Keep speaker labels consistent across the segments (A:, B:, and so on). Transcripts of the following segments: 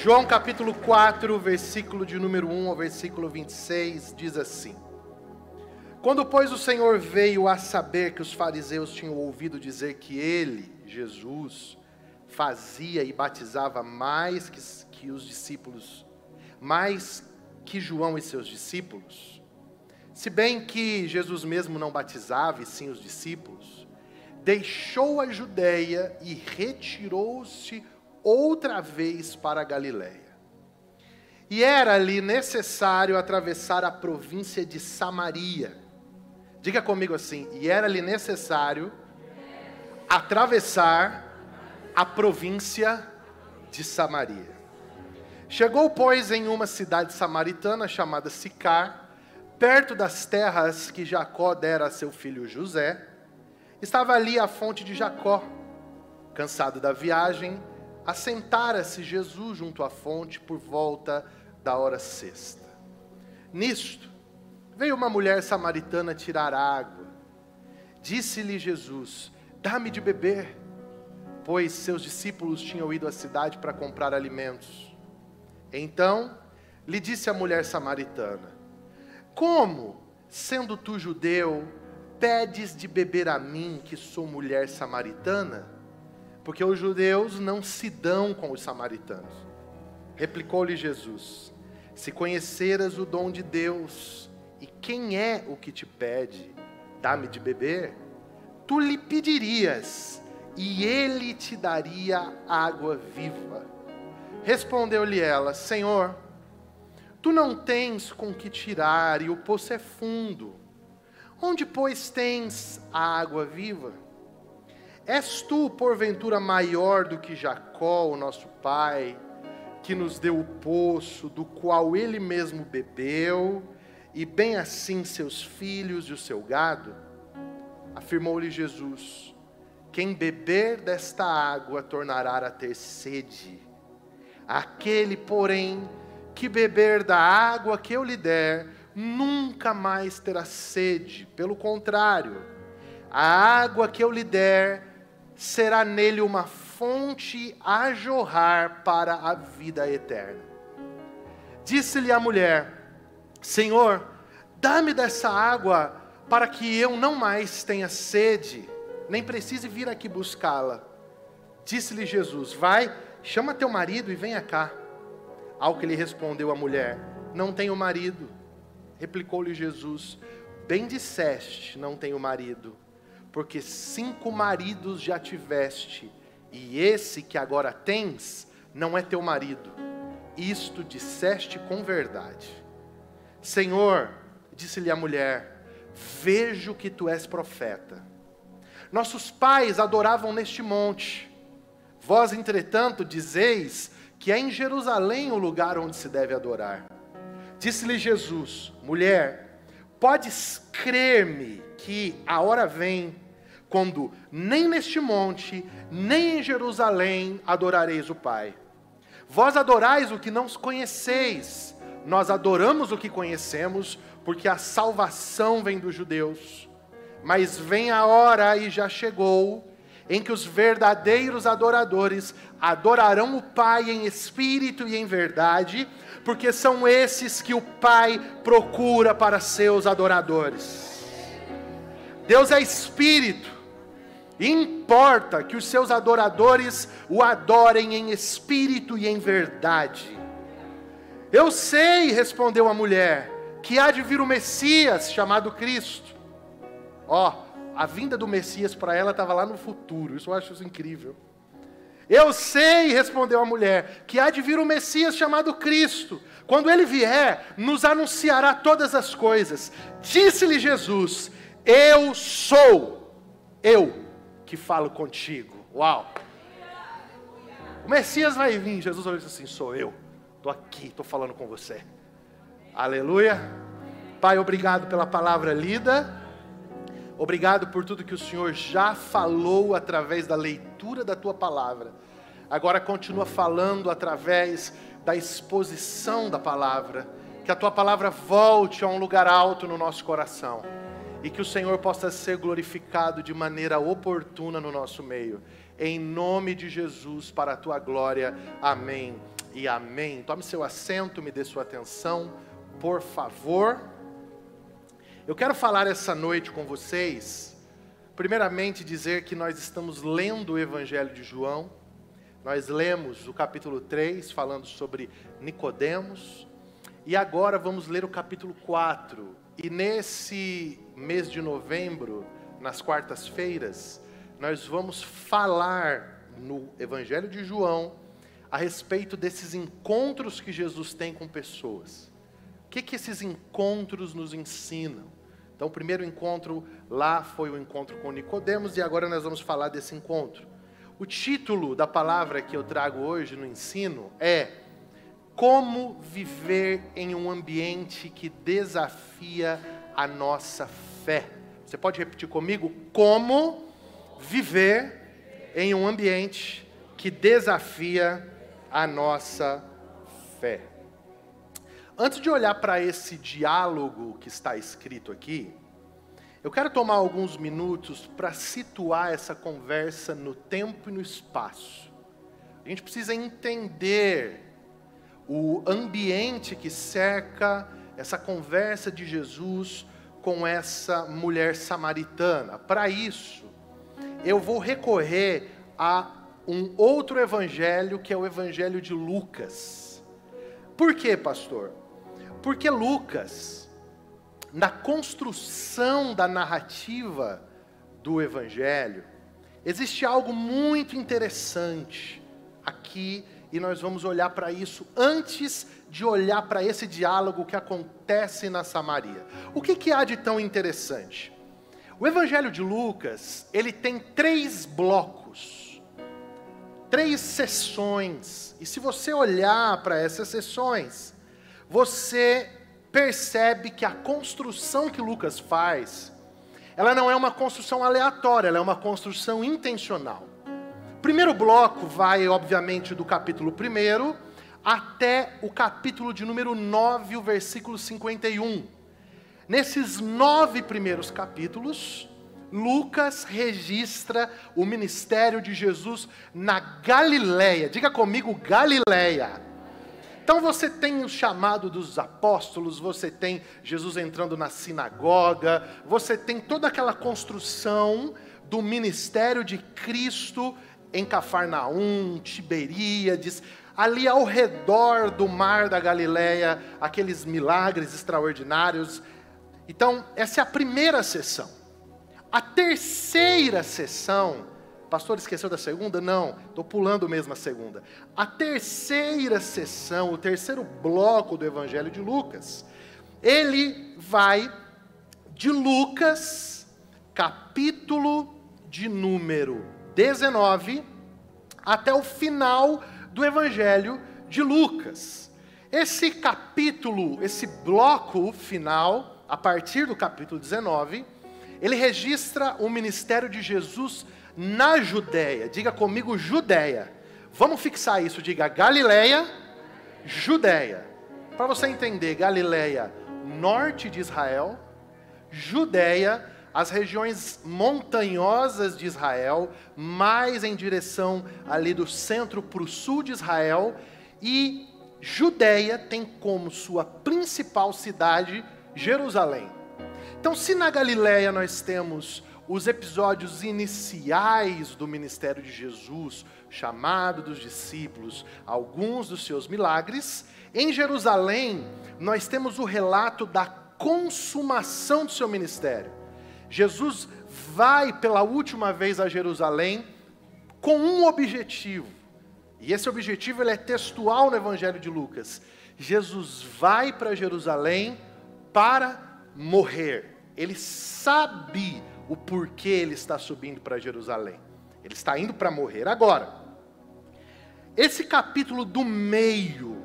A: João capítulo 4, versículo de número 1 ao versículo 26, diz assim: Quando, pois, o Senhor veio a saber que os fariseus tinham ouvido dizer que ele, Jesus, fazia e batizava mais que, que os discípulos, mais que João e seus discípulos, se bem que Jesus mesmo não batizava e sim os discípulos, deixou a Judéia e retirou-se outra vez para a Galiléia. E era ali necessário atravessar a província de Samaria. Diga comigo assim: e era ali necessário atravessar a província de Samaria. Chegou, pois, em uma cidade samaritana chamada Sicar, perto das terras que Jacó dera a seu filho José. Estava ali a fonte de Jacó. Cansado da viagem, assentara-se Jesus junto à fonte por volta da hora sexta. Nisto, veio uma mulher samaritana tirar água. Disse-lhe Jesus: Dá-me de beber, pois seus discípulos tinham ido à cidade para comprar alimentos. Então lhe disse a mulher samaritana: Como, sendo tu judeu, pedes de beber a mim, que sou mulher samaritana? Porque os judeus não se dão com os samaritanos. Replicou-lhe Jesus: Se conheceras o dom de Deus, e quem é o que te pede, dá-me de beber, tu lhe pedirias, e ele te daria água viva. Respondeu-lhe ela: Senhor, tu não tens com que tirar, e o poço é fundo. Onde, pois, tens a água viva? És tu, porventura, maior do que Jacó, o nosso pai, que nos deu o poço, do qual ele mesmo bebeu, e bem assim seus filhos e o seu gado? Afirmou-lhe Jesus: Quem beber desta água tornará a ter sede. Aquele, porém, que beber da água que eu lhe der, nunca mais terá sede. Pelo contrário, a água que eu lhe der será nele uma fonte a jorrar para a vida eterna. Disse-lhe a mulher: Senhor, dá-me dessa água para que eu não mais tenha sede, nem precise vir aqui buscá-la. Disse-lhe Jesus: Vai, chama teu marido e venha cá. Ao que lhe respondeu a mulher: Não tenho marido. Replicou-lhe Jesus: Bem disseste, não tenho marido porque cinco maridos já tiveste, e esse que agora tens não é teu marido. Isto disseste com verdade. Senhor, disse-lhe a mulher, vejo que tu és profeta. Nossos pais adoravam neste monte. Vós, entretanto, dizeis que é em Jerusalém o lugar onde se deve adorar. Disse-lhe Jesus: Mulher, podes crer-me que a hora vem quando nem neste monte, nem em Jerusalém adorareis o Pai. Vós adorais o que não conheceis, nós adoramos o que conhecemos, porque a salvação vem dos judeus. Mas vem a hora e já chegou, em que os verdadeiros adoradores adorarão o Pai em espírito e em verdade, porque são esses que o Pai procura para seus adoradores. Deus é espírito, Importa que os seus adoradores o adorem em espírito e em verdade. Eu sei, respondeu a mulher, que há de vir o Messias chamado Cristo. Ó, a vinda do Messias para ela estava lá no futuro, isso eu acho incrível. Eu sei, respondeu a mulher, que há de vir o Messias chamado Cristo. Quando ele vier, nos anunciará todas as coisas. Disse-lhe Jesus: Eu sou, eu que falo contigo. Uau! O Messias vai vir. Jesus vai dizer assim: sou eu. Estou aqui, estou falando com você. Aleluia. Pai, obrigado pela palavra lida. Obrigado por tudo que o Senhor já falou através da leitura da tua palavra. Agora continua falando através da exposição da palavra. Que a tua palavra volte a um lugar alto no nosso coração e que o Senhor possa ser glorificado de maneira oportuna no nosso meio. Em nome de Jesus, para a tua glória. Amém e amém. Tome seu assento, me dê sua atenção, por favor. Eu quero falar essa noite com vocês, primeiramente dizer que nós estamos lendo o Evangelho de João. Nós lemos o capítulo 3 falando sobre Nicodemos, e agora vamos ler o capítulo 4. E nesse mês de novembro, nas quartas-feiras, nós vamos falar no Evangelho de João a respeito desses encontros que Jesus tem com pessoas. O que, que esses encontros nos ensinam? Então, o primeiro encontro lá foi o encontro com Nicodemos e agora nós vamos falar desse encontro. O título da palavra que eu trago hoje no ensino é Como viver em um ambiente que desafia a nossa fé. Você pode repetir comigo? Como viver em um ambiente que desafia a nossa fé. Antes de olhar para esse diálogo que está escrito aqui, eu quero tomar alguns minutos para situar essa conversa no tempo e no espaço. A gente precisa entender o ambiente que cerca essa conversa de Jesus com essa mulher samaritana. Para isso, eu vou recorrer a um outro evangelho, que é o evangelho de Lucas. Por quê, pastor? Porque Lucas, na construção da narrativa do evangelho, existe algo muito interessante aqui e nós vamos olhar para isso antes de olhar para esse diálogo que acontece na Samaria. O que, que há de tão interessante? O Evangelho de Lucas, ele tem três blocos, três sessões, e se você olhar para essas sessões, você percebe que a construção que Lucas faz, ela não é uma construção aleatória, ela é uma construção intencional. Primeiro bloco vai, obviamente, do capítulo 1 até o capítulo de número 9, o versículo 51. Nesses nove primeiros capítulos, Lucas registra o ministério de Jesus na Galileia. Diga comigo, Galileia. Então você tem o chamado dos apóstolos, você tem Jesus entrando na sinagoga, você tem toda aquela construção do ministério de Cristo em Cafarnaum, Tiberíades, ali ao redor do mar da Galileia, aqueles milagres extraordinários, então, essa é a primeira sessão. A terceira sessão, pastor esqueceu da segunda? Não, estou pulando mesmo a segunda. A terceira sessão, o terceiro bloco do Evangelho de Lucas, ele vai de Lucas, capítulo de número 19, até o final do Evangelho de Lucas. Esse capítulo, esse bloco final, a partir do capítulo 19, ele registra o ministério de Jesus na Judéia. Diga comigo, Judéia. Vamos fixar isso, diga Galileia, Judéia. Para você entender, Galileia, norte de Israel, Judéia, as regiões montanhosas de Israel, mais em direção ali do centro para o sul de Israel, e Judéia tem como sua principal cidade Jerusalém. Então, se na Galiléia nós temos os episódios iniciais do ministério de Jesus, chamado dos discípulos, alguns dos seus milagres, em Jerusalém nós temos o relato da consumação do seu ministério. Jesus vai pela última vez a Jerusalém com um objetivo. E esse objetivo ele é textual no Evangelho de Lucas. Jesus vai para Jerusalém para morrer. Ele sabe o porquê ele está subindo para Jerusalém. Ele está indo para morrer. Agora, esse capítulo do meio,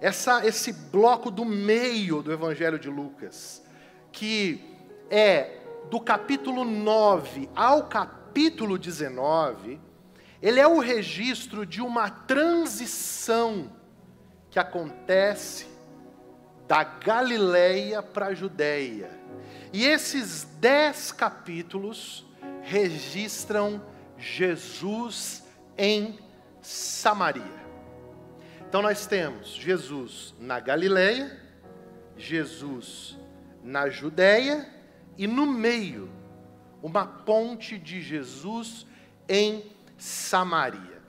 A: essa, esse bloco do meio do Evangelho de Lucas, que é do capítulo 9 ao capítulo 19, ele é o registro de uma transição que acontece da Galileia para a Judéia. E esses dez capítulos registram Jesus em Samaria. Então nós temos Jesus na Galileia, Jesus na Judéia e no meio uma ponte de Jesus em Samaria.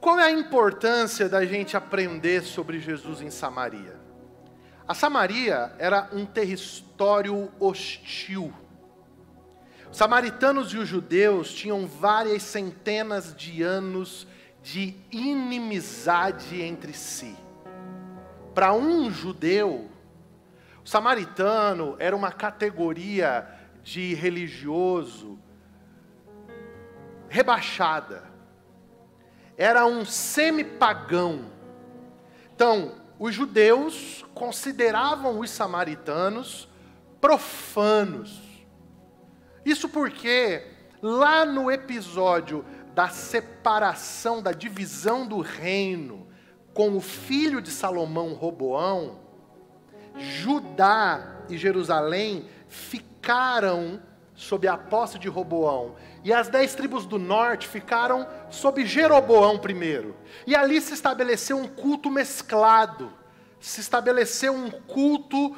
A: Qual é a importância da gente aprender sobre Jesus em Samaria? A Samaria era um território hostil. Os samaritanos e os judeus tinham várias centenas de anos de inimizade entre si. Para um judeu, o samaritano era uma categoria de religioso rebaixada. Era um semi-pagão. Então, os judeus consideravam os samaritanos profanos. Isso porque, lá no episódio da separação, da divisão do reino com o filho de Salomão, Roboão, Judá e Jerusalém ficaram sob a posse de Roboão. E as dez tribos do norte ficaram sob Jeroboão primeiro. E ali se estabeleceu um culto mesclado. Se estabeleceu um culto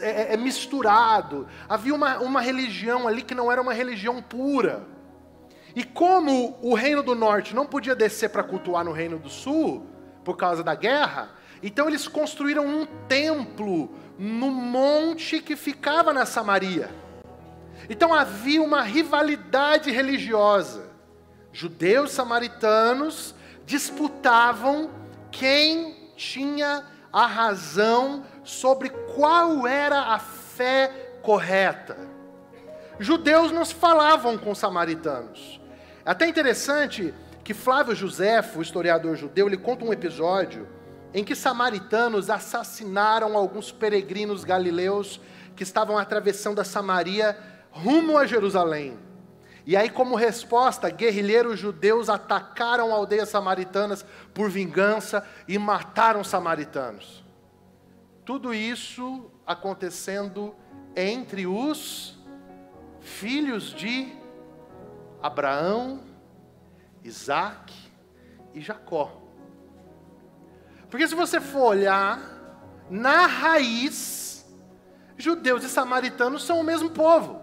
A: é, é, é, misturado. Havia uma, uma religião ali que não era uma religião pura. E como o reino do norte não podia descer para cultuar no reino do sul, por causa da guerra, então eles construíram um templo no monte que ficava na Samaria. Então havia uma rivalidade religiosa. Judeus samaritanos disputavam quem tinha a razão sobre qual era a fé correta. Judeus não falavam com samaritanos. É até interessante que Flávio Josefo, o historiador judeu, ele conta um episódio em que samaritanos assassinaram alguns peregrinos galileus que estavam atravessando a Samaria rumo a Jerusalém. E aí, como resposta, guerrilheiros judeus atacaram aldeias samaritanas por vingança e mataram samaritanos. Tudo isso acontecendo entre os filhos de Abraão, Isaac e Jacó. Porque se você for olhar, na raiz, judeus e samaritanos são o mesmo povo.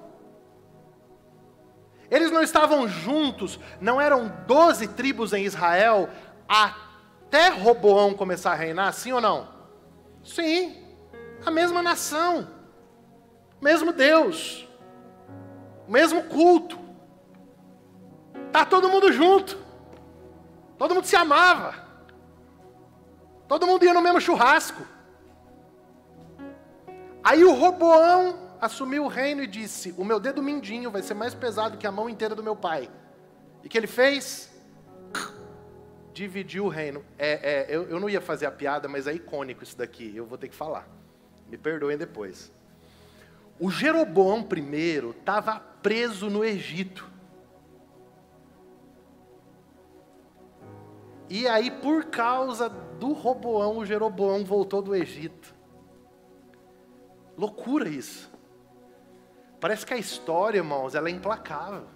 A: Eles não estavam juntos, não eram doze tribos em Israel até Roboão começar a reinar, sim ou não? Sim, a mesma nação, mesmo Deus, mesmo culto. Tá todo mundo junto. Todo mundo se amava. Todo mundo ia no mesmo churrasco. Aí o Roboão assumiu o reino e disse: O meu dedo mindinho vai ser mais pesado que a mão inteira do meu pai. E o que ele fez? Dividiu o reino. É, é, eu, eu não ia fazer a piada, mas é icônico isso daqui. Eu vou ter que falar. Me perdoem depois. O Jeroboão I estava preso no Egito. E aí, por causa do Roboão, o Jeroboão voltou do Egito. Loucura isso. Parece que a história, irmãos, ela é implacável.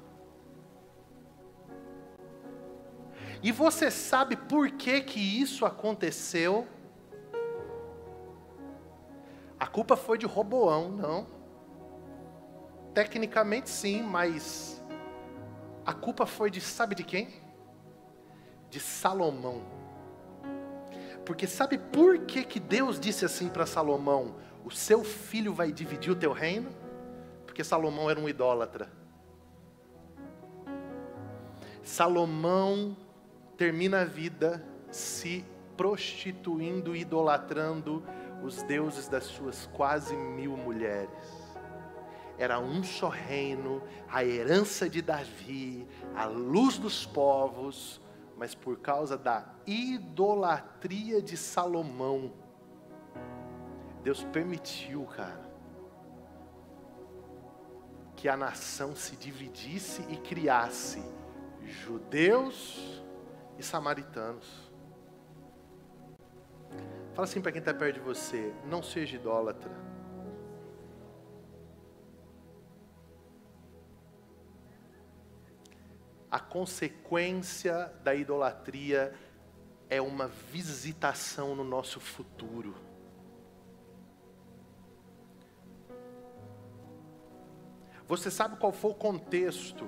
A: E você sabe por que que isso aconteceu? A culpa foi de Roboão, não. Tecnicamente sim, mas a culpa foi de sabe de quem? de Salomão. Porque sabe por que, que Deus disse assim para Salomão: O seu filho vai dividir o teu reino? Porque Salomão era um idólatra. Salomão termina a vida se prostituindo, idolatrando os deuses das suas quase mil mulheres. Era um só reino, a herança de Davi, a luz dos povos, mas por causa da idolatria de Salomão, Deus permitiu, cara, que a nação se dividisse e criasse judeus e samaritanos. Fala assim para quem está perto de você: não seja idólatra. A consequência da idolatria é uma visitação no nosso futuro. Você sabe qual foi o contexto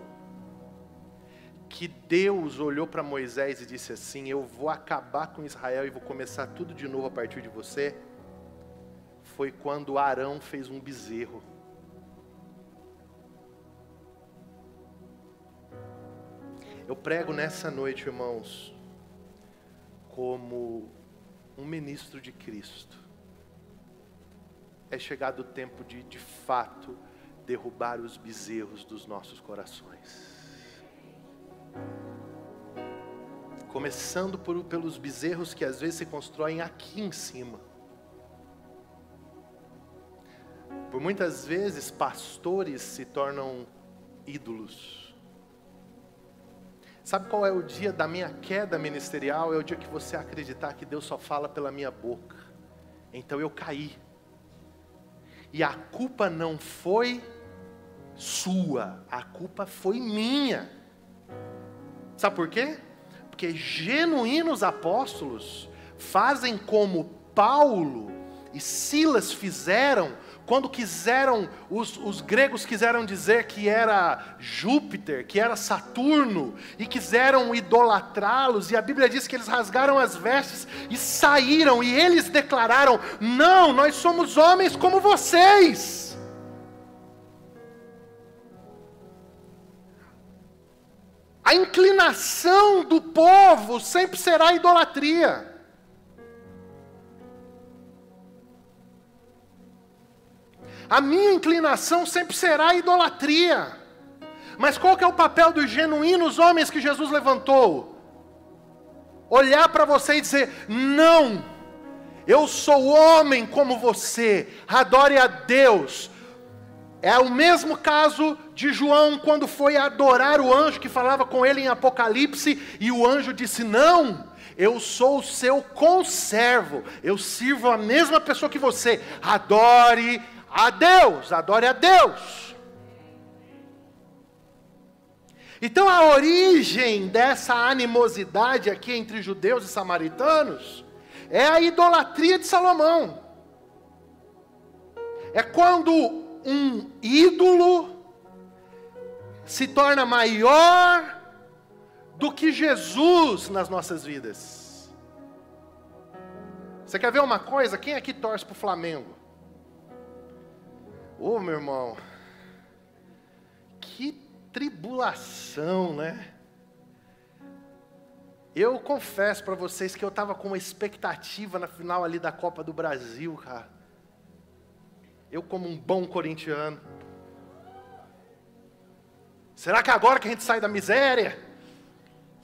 A: que Deus olhou para Moisés e disse assim: Eu vou acabar com Israel e vou começar tudo de novo a partir de você? Foi quando Arão fez um bezerro. Eu prego nessa noite, irmãos, como um ministro de Cristo. É chegado o tempo de, de fato, derrubar os bezerros dos nossos corações. Começando por, pelos bezerros que às vezes se constroem aqui em cima. Por muitas vezes, pastores se tornam ídolos. Sabe qual é o dia da minha queda ministerial? É o dia que você acreditar que Deus só fala pela minha boca. Então eu caí. E a culpa não foi sua, a culpa foi minha. Sabe por quê? Porque genuínos apóstolos fazem como Paulo e Silas fizeram quando quiseram, os, os, gregos quiseram dizer que era Júpiter, que era Saturno, e quiseram idolatrá-los, e a Bíblia diz que eles rasgaram as vestes e saíram, e eles declararam: Não, nós somos homens como vocês. A inclinação do povo sempre será idolatria. A minha inclinação sempre será idolatria. Mas qual que é o papel dos genuínos homens que Jesus levantou? Olhar para você e dizer: "Não. Eu sou homem como você. Adore a Deus. É o mesmo caso de João quando foi adorar o anjo que falava com ele em Apocalipse, e o anjo disse: Não, eu sou o seu conservo, eu sirvo a mesma pessoa que você. Adore a Deus, adore a Deus. Então a origem dessa animosidade aqui entre judeus e samaritanos é a idolatria de Salomão. É quando um ídolo se torna maior do que Jesus nas nossas vidas. Você quer ver uma coisa? Quem aqui torce para o Flamengo? Ô oh, meu irmão, que tribulação, né? Eu confesso para vocês que eu estava com uma expectativa na final ali da Copa do Brasil, cara. Eu, como um bom corintiano, será que agora que a gente sai da miséria,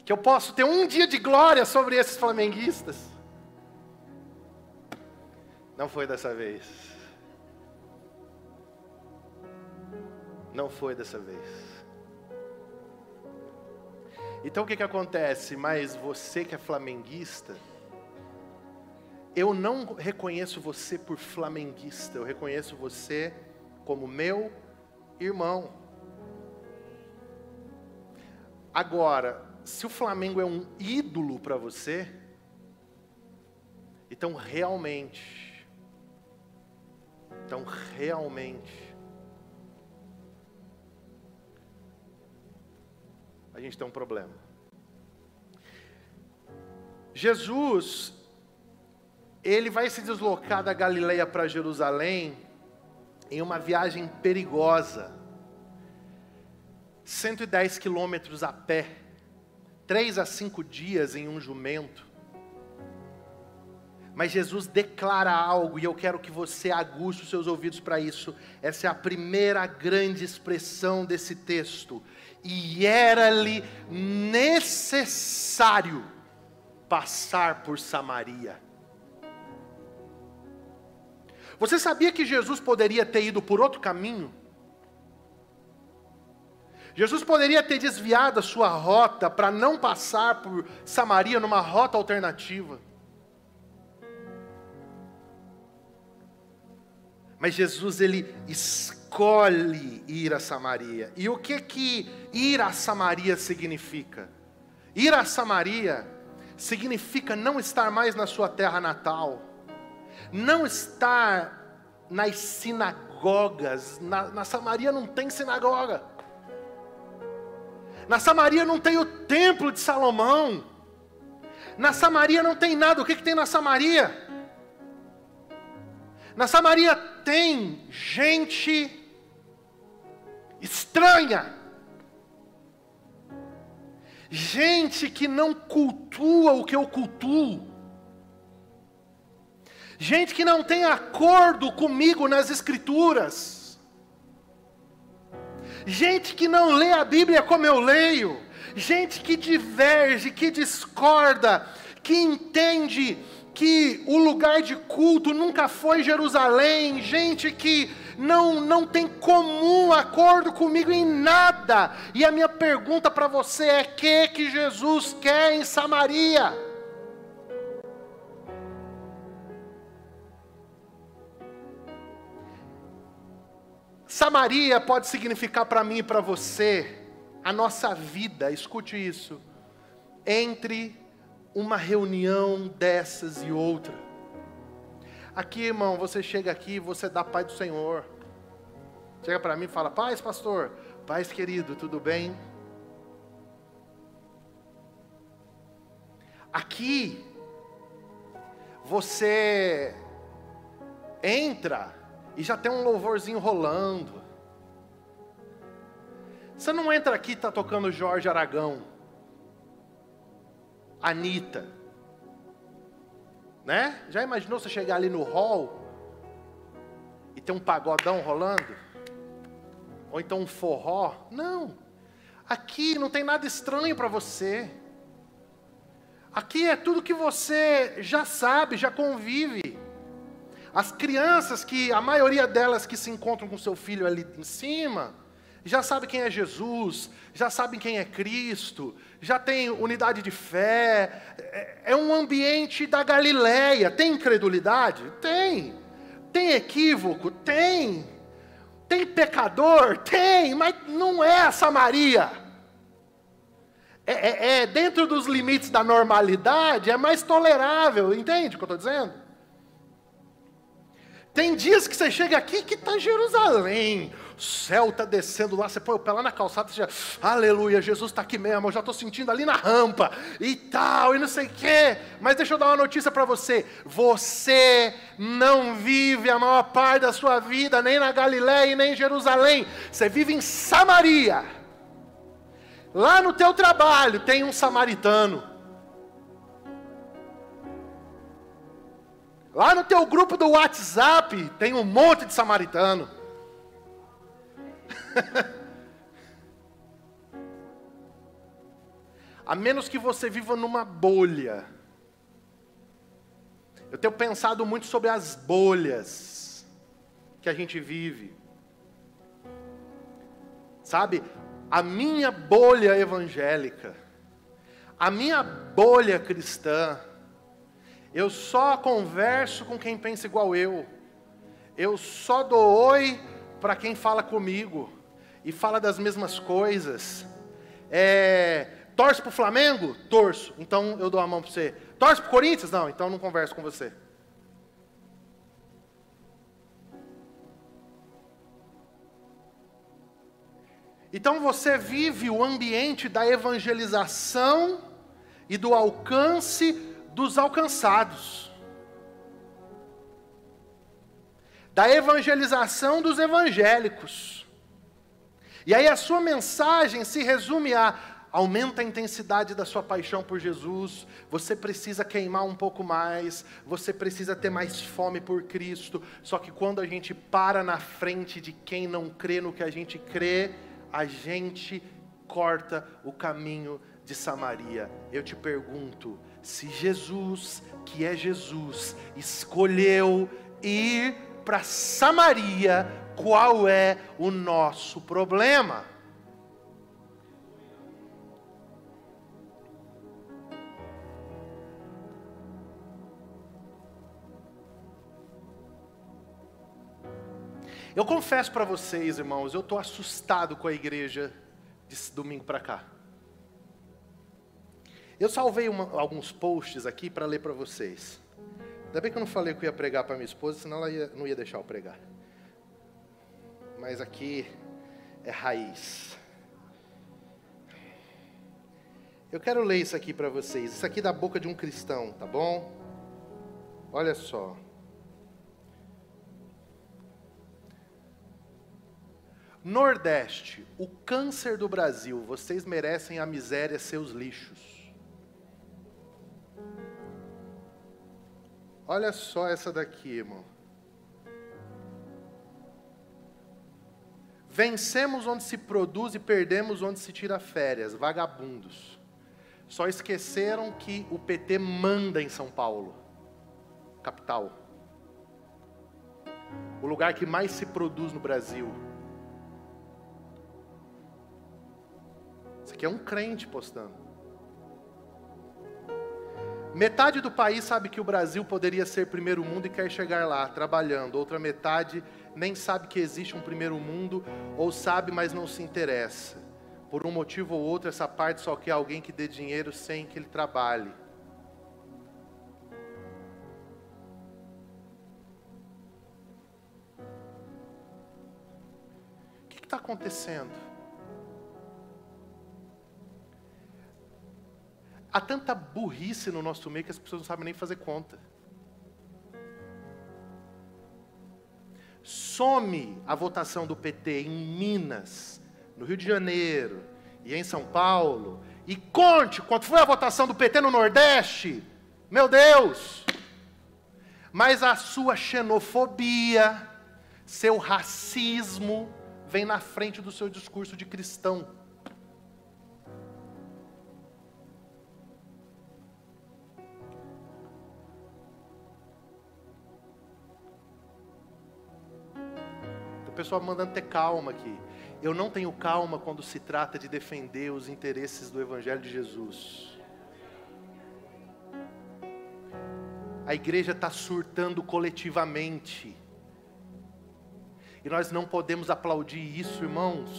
A: que eu posso ter um dia de glória sobre esses flamenguistas? Não foi dessa vez. Não foi dessa vez. Então o que, que acontece? Mas você que é flamenguista, eu não reconheço você por flamenguista, eu reconheço você como meu irmão. Agora, se o Flamengo é um ídolo para você, então realmente, então realmente, a gente tem um problema. Jesus ele vai se deslocar da Galileia para Jerusalém em uma viagem perigosa. 110 quilômetros a pé, três a cinco dias em um jumento. Mas Jesus declara algo e eu quero que você aguste os seus ouvidos para isso. Essa é a primeira grande expressão desse texto. E era-lhe necessário passar por Samaria. Você sabia que Jesus poderia ter ido por outro caminho? Jesus poderia ter desviado a sua rota para não passar por Samaria numa rota alternativa. Mas Jesus ele escolhe ir a Samaria. E o que que ir a Samaria significa? Ir a Samaria significa não estar mais na sua terra natal, não estar nas sinagogas. Na, na Samaria não tem sinagoga. Na Samaria não tem o templo de Salomão. Na Samaria não tem nada. O que, que tem na Samaria? Na Samaria tem gente estranha. Gente que não cultua o que eu cultuo. Gente que não tem acordo comigo nas Escrituras gente que não lê a Bíblia como eu leio, gente que diverge, que discorda, que entende que o lugar de culto nunca foi Jerusalém, gente que não, não tem comum acordo comigo em nada. E a minha pergunta para você é: que que Jesus quer em Samaria? Samaria pode significar para mim e para você a nossa vida, escute isso, entre uma reunião dessas e outra. Aqui, irmão, você chega aqui, você dá paz do Senhor. Chega para mim e fala: Paz, pastor, paz, querido, tudo bem? Aqui, você entra e já tem um louvorzinho rolando. Você não entra aqui e está tocando Jorge Aragão, Anitta, né? Já imaginou você chegar ali no hall e ter um pagodão rolando? Ou então um forró? Não. Aqui não tem nada estranho para você. Aqui é tudo que você já sabe, já convive. As crianças que, a maioria delas que se encontram com seu filho ali em cima, já sabem quem é Jesus, já sabem quem é Cristo, já tem unidade de fé. É, é um ambiente da Galileia. Tem incredulidade? Tem. Tem equívoco? Tem. Tem pecador? Tem, mas não é a Samaria. É, é, é dentro dos limites da normalidade, é mais tolerável, entende o que eu estou dizendo? Tem dias que você chega aqui que está Jerusalém, céu está descendo lá, você põe o pé lá na calçada, você já, aleluia, Jesus está aqui mesmo, eu já estou sentindo ali na rampa, e tal, e não sei o quê. Mas deixa eu dar uma notícia para você: você não vive a maior parte da sua vida nem na Galiléia e nem em Jerusalém, você vive em Samaria. Lá no teu trabalho tem um samaritano. Lá no teu grupo do WhatsApp tem um monte de samaritano. A menos que você viva numa bolha. Eu tenho pensado muito sobre as bolhas que a gente vive. Sabe, a minha bolha evangélica, a minha bolha cristã, eu só converso com quem pensa igual eu. Eu só dou oi para quem fala comigo e fala das mesmas coisas. É, torce o Flamengo? Torço. Então eu dou a mão para você. Torce para o Corinthians? Não, então não converso com você. Então você vive o ambiente da evangelização e do alcance dos alcançados, da evangelização dos evangélicos. E aí a sua mensagem se resume a aumenta a intensidade da sua paixão por Jesus, você precisa queimar um pouco mais, você precisa ter mais fome por Cristo. Só que quando a gente para na frente de quem não crê no que a gente crê, a gente corta o caminho de Samaria. Eu te pergunto, se Jesus, que é Jesus, escolheu ir para Samaria, qual é o nosso problema? Eu confesso para vocês, irmãos, eu estou assustado com a igreja de domingo para cá. Eu salvei uma, alguns posts aqui para ler para vocês. Ainda bem que eu não falei que eu ia pregar para minha esposa, senão ela ia, não ia deixar eu pregar. Mas aqui é raiz. Eu quero ler isso aqui para vocês. Isso aqui é da boca de um cristão, tá bom? Olha só. Nordeste, o câncer do Brasil, vocês merecem a miséria, seus lixos. Olha só essa daqui, irmão. Vencemos onde se produz e perdemos onde se tira férias, vagabundos. Só esqueceram que o PT manda em São Paulo, capital. O lugar que mais se produz no Brasil. Isso aqui é um crente postando. Metade do país sabe que o Brasil poderia ser primeiro mundo e quer chegar lá, trabalhando. Outra metade nem sabe que existe um primeiro mundo, ou sabe, mas não se interessa. Por um motivo ou outro, essa parte só quer alguém que dê dinheiro sem que ele trabalhe. O que está acontecendo? Há tanta burrice no nosso meio que as pessoas não sabem nem fazer conta. Some a votação do PT em Minas, no Rio de Janeiro e em São Paulo, e conte quanto foi a votação do PT no Nordeste. Meu Deus! Mas a sua xenofobia, seu racismo, vem na frente do seu discurso de cristão. Pessoal mandando ter calma aqui. Eu não tenho calma quando se trata de defender os interesses do Evangelho de Jesus. A igreja está surtando coletivamente. E nós não podemos aplaudir isso, irmãos.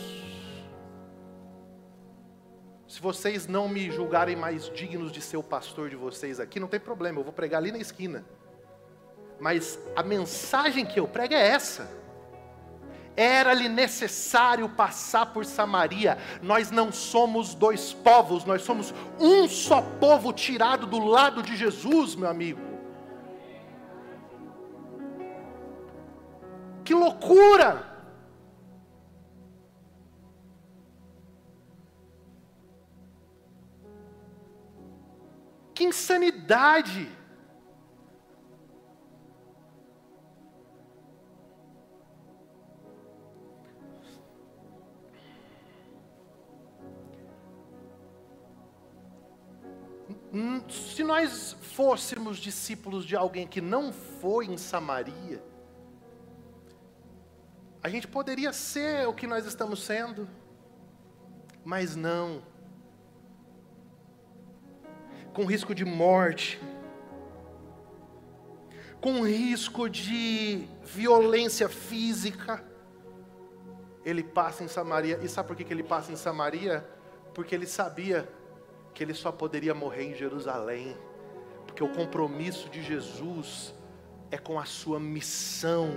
A: Se vocês não me julgarem mais dignos de ser o pastor de vocês aqui, não tem problema, eu vou pregar ali na esquina. Mas a mensagem que eu prego é essa. Era-lhe necessário passar por Samaria. Nós não somos dois povos, nós somos um só povo tirado do lado de Jesus, meu amigo. Que loucura! Que insanidade! Se nós fôssemos discípulos de alguém que não foi em Samaria, a gente poderia ser o que nós estamos sendo, mas não. Com risco de morte, com risco de violência física, ele passa em Samaria. E sabe por que ele passa em Samaria? Porque ele sabia que ele só poderia morrer em Jerusalém, porque o compromisso de Jesus é com a sua missão.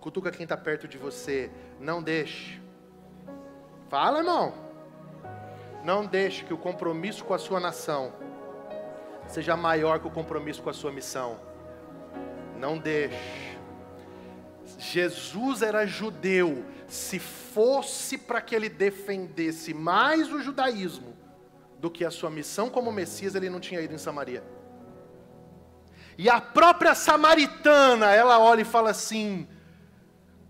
A: Cutuca quem está perto de você, não deixe. Fala, irmão. Não deixe que o compromisso com a sua nação seja maior que o compromisso com a sua missão. Não deixe. Jesus era judeu, se fosse para que ele defendesse mais o judaísmo do que a sua missão como Messias, ele não tinha ido em Samaria. E a própria samaritana, ela olha e fala assim: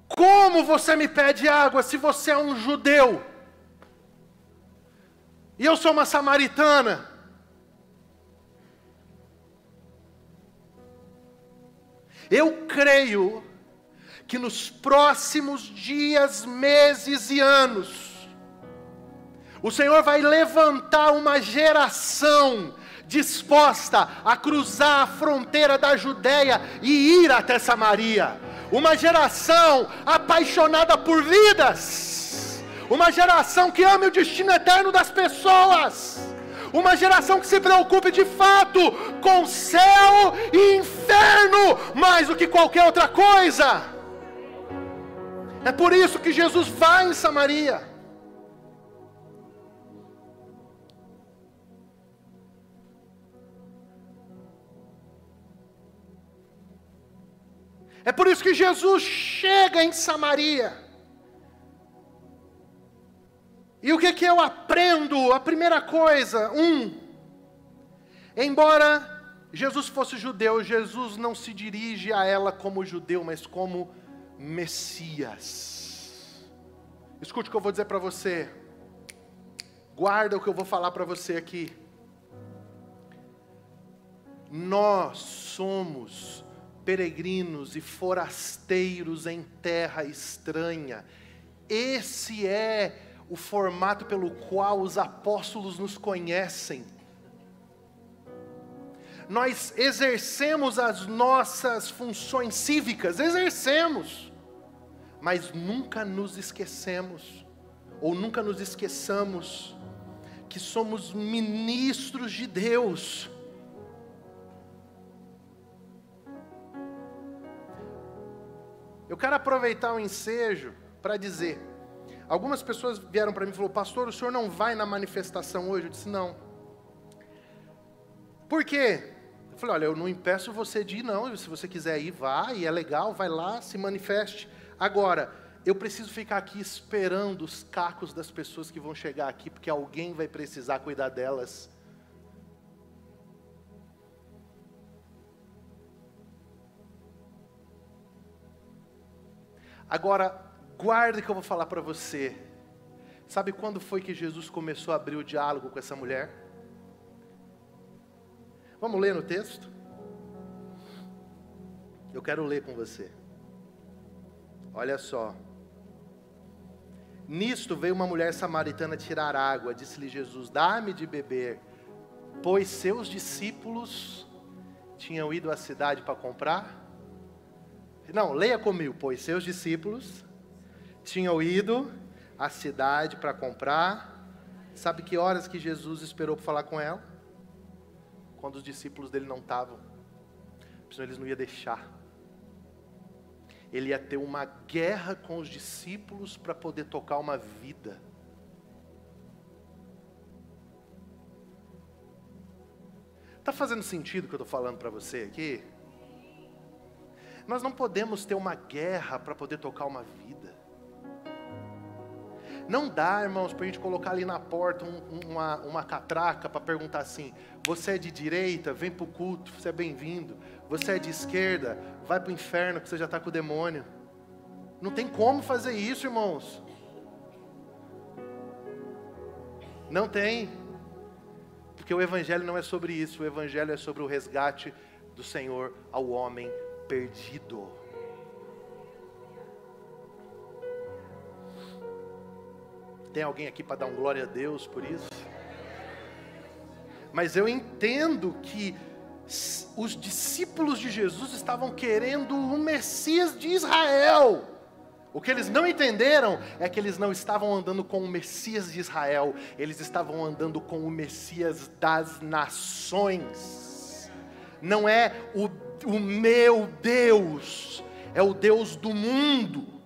A: Como você me pede água se você é um judeu? E eu sou uma samaritana. Eu creio que nos próximos dias, meses e anos, o Senhor vai levantar uma geração disposta a cruzar a fronteira da Judéia e ir até Samaria. Uma geração apaixonada por vidas, uma geração que ame o destino eterno das pessoas, uma geração que se preocupe de fato com céu e inferno mais do que qualquer outra coisa. É por isso que Jesus vai em Samaria. É por isso que Jesus chega em Samaria. E o que, que eu aprendo? A primeira coisa, um, embora Jesus fosse judeu, Jesus não se dirige a ela como judeu, mas como Messias. Escute o que eu vou dizer para você. Guarda o que eu vou falar para você aqui. Nós somos peregrinos e forasteiros em terra estranha. Esse é o formato pelo qual os apóstolos nos conhecem. Nós exercemos as nossas funções cívicas, exercemos, mas nunca nos esquecemos, ou nunca nos esqueçamos, que somos ministros de Deus Eu quero aproveitar o ensejo para dizer. Algumas pessoas vieram para mim e falaram, pastor, o senhor não vai na manifestação hoje? Eu disse, não. Por quê? Eu falei, olha, eu não impeço você de ir, não. Se você quiser ir, vá, e é legal, vai lá, se manifeste. Agora, eu preciso ficar aqui esperando os cacos das pessoas que vão chegar aqui, porque alguém vai precisar cuidar delas. Agora, guarde que eu vou falar para você. Sabe quando foi que Jesus começou a abrir o diálogo com essa mulher? Vamos ler no texto? Eu quero ler com você. Olha só. Nisto veio uma mulher samaritana tirar água. Disse-lhe Jesus: Dá-me de beber. Pois seus discípulos tinham ido à cidade para comprar não, leia comigo. Pois seus discípulos tinham ido à cidade para comprar. Sabe que horas que Jesus esperou para falar com ela? Quando os discípulos dele não estavam. Senão eles não iam deixar. Ele ia ter uma guerra com os discípulos para poder tocar uma vida. Está fazendo sentido o que eu estou falando para você aqui? Nós não podemos ter uma guerra para poder tocar uma vida. Não dá, irmãos, para a gente colocar ali na porta um, uma, uma catraca para perguntar assim: você é de direita, vem para o culto, você é bem-vindo. Você é de esquerda, vai para o inferno que você já está com o demônio. Não tem como fazer isso, irmãos. Não tem. Porque o Evangelho não é sobre isso, o Evangelho é sobre o resgate do Senhor ao homem perdido. Tem alguém aqui para dar um glória a Deus por isso? Mas eu entendo que os discípulos de Jesus estavam querendo o Messias de Israel. O que eles não entenderam é que eles não estavam andando com o Messias de Israel, eles estavam andando com o Messias das nações. Não é o o meu Deus é o Deus do mundo.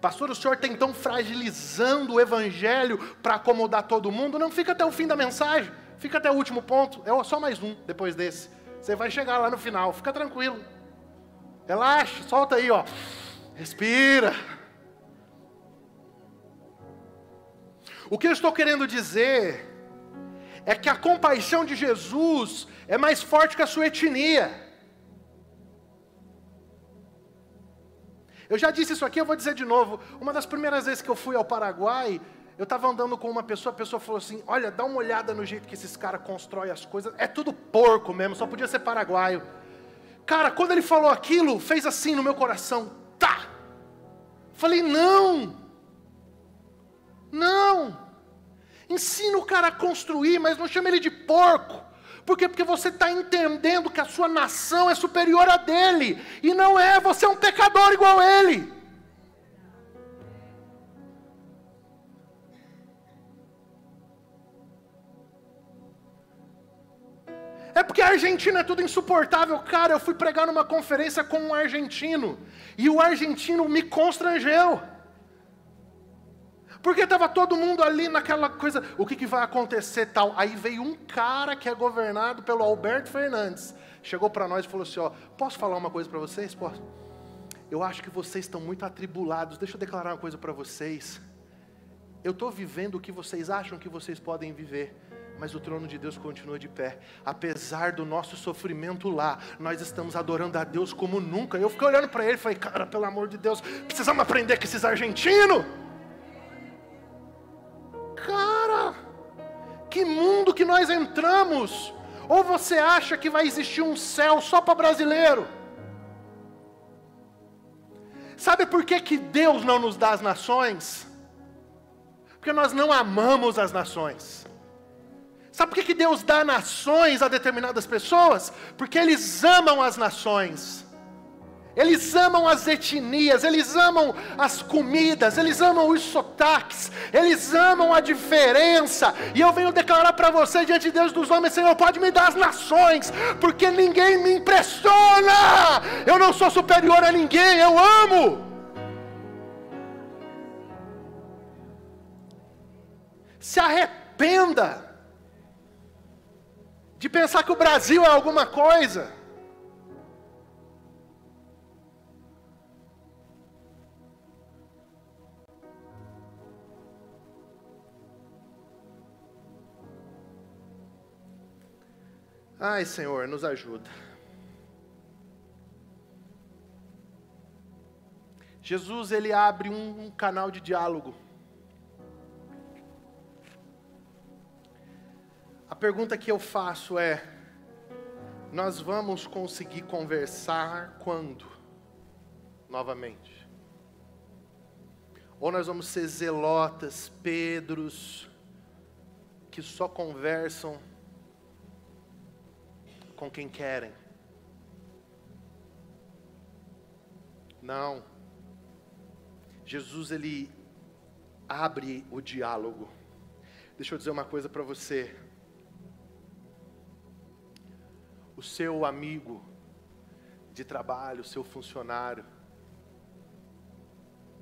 A: Pastor, o senhor está então fragilizando o evangelho para acomodar todo mundo? Não fica até o fim da mensagem, fica até o último ponto. É só mais um depois desse. Você vai chegar lá no final, fica tranquilo. Relaxa, solta aí, ó. Respira. O que eu estou querendo dizer é que a compaixão de Jesus é mais forte que a sua etnia. Eu já disse isso aqui, eu vou dizer de novo. Uma das primeiras vezes que eu fui ao Paraguai, eu estava andando com uma pessoa, a pessoa falou assim: Olha, dá uma olhada no jeito que esses caras constroem as coisas. É tudo porco mesmo, só podia ser paraguaio. Cara, quando ele falou aquilo, fez assim no meu coração: Tá! Falei: Não! Não! Ensina o cara a construir, mas não chama ele de porco. Por quê? Porque você está entendendo que a sua nação é superior à dele. E não é, você é um pecador igual a ele. É porque a Argentina é tudo insuportável. Cara, eu fui pregar numa conferência com um argentino. E o argentino me constrangeu. Porque estava todo mundo ali naquela coisa, o que, que vai acontecer tal. Aí veio um cara que é governado pelo Alberto Fernandes. Chegou para nós e falou assim: ó, posso falar uma coisa para vocês? Posso? Eu acho que vocês estão muito atribulados. Deixa eu declarar uma coisa para vocês. Eu estou vivendo o que vocês acham que vocês podem viver mas o trono de Deus continua de pé. Apesar do nosso sofrimento lá, nós estamos adorando a Deus como nunca. Eu fiquei olhando para ele e falei, cara, pelo amor de Deus, precisamos aprender com esses argentinos. Cara, que mundo que nós entramos. Ou você acha que vai existir um céu só para brasileiro? Sabe por que, que Deus não nos dá as nações? Porque nós não amamos as nações. Sabe por que, que Deus dá nações a determinadas pessoas? Porque eles amam as nações. Eles amam as etnias, eles amam as comidas, eles amam os sotaques, eles amam a diferença. E eu venho declarar para você diante de Deus dos homens, Senhor, pode me dar as nações, porque ninguém me impressiona. Eu não sou superior a ninguém, eu amo. Se arrependa de pensar que o Brasil é alguma coisa. Ai, Senhor, nos ajuda. Jesus, ele abre um canal de diálogo pergunta que eu faço é: nós vamos conseguir conversar quando? Novamente. Ou nós vamos ser zelotas, Pedros, que só conversam com quem querem. Não. Jesus ele abre o diálogo. Deixa eu dizer uma coisa para você o seu amigo de trabalho, o seu funcionário,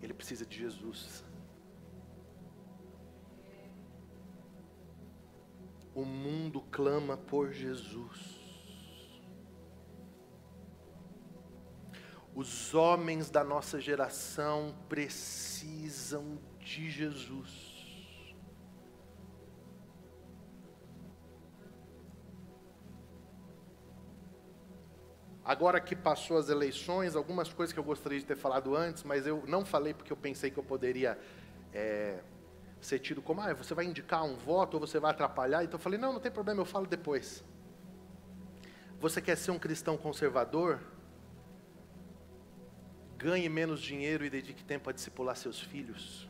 A: ele precisa de Jesus. O mundo clama por Jesus. Os homens da nossa geração precisam de Jesus. Agora que passou as eleições, algumas coisas que eu gostaria de ter falado antes, mas eu não falei porque eu pensei que eu poderia é, ser tido como, ah, você vai indicar um voto ou você vai atrapalhar. Então eu falei, não, não tem problema, eu falo depois. Você quer ser um cristão conservador? Ganhe menos dinheiro e dedique tempo a discipular seus filhos.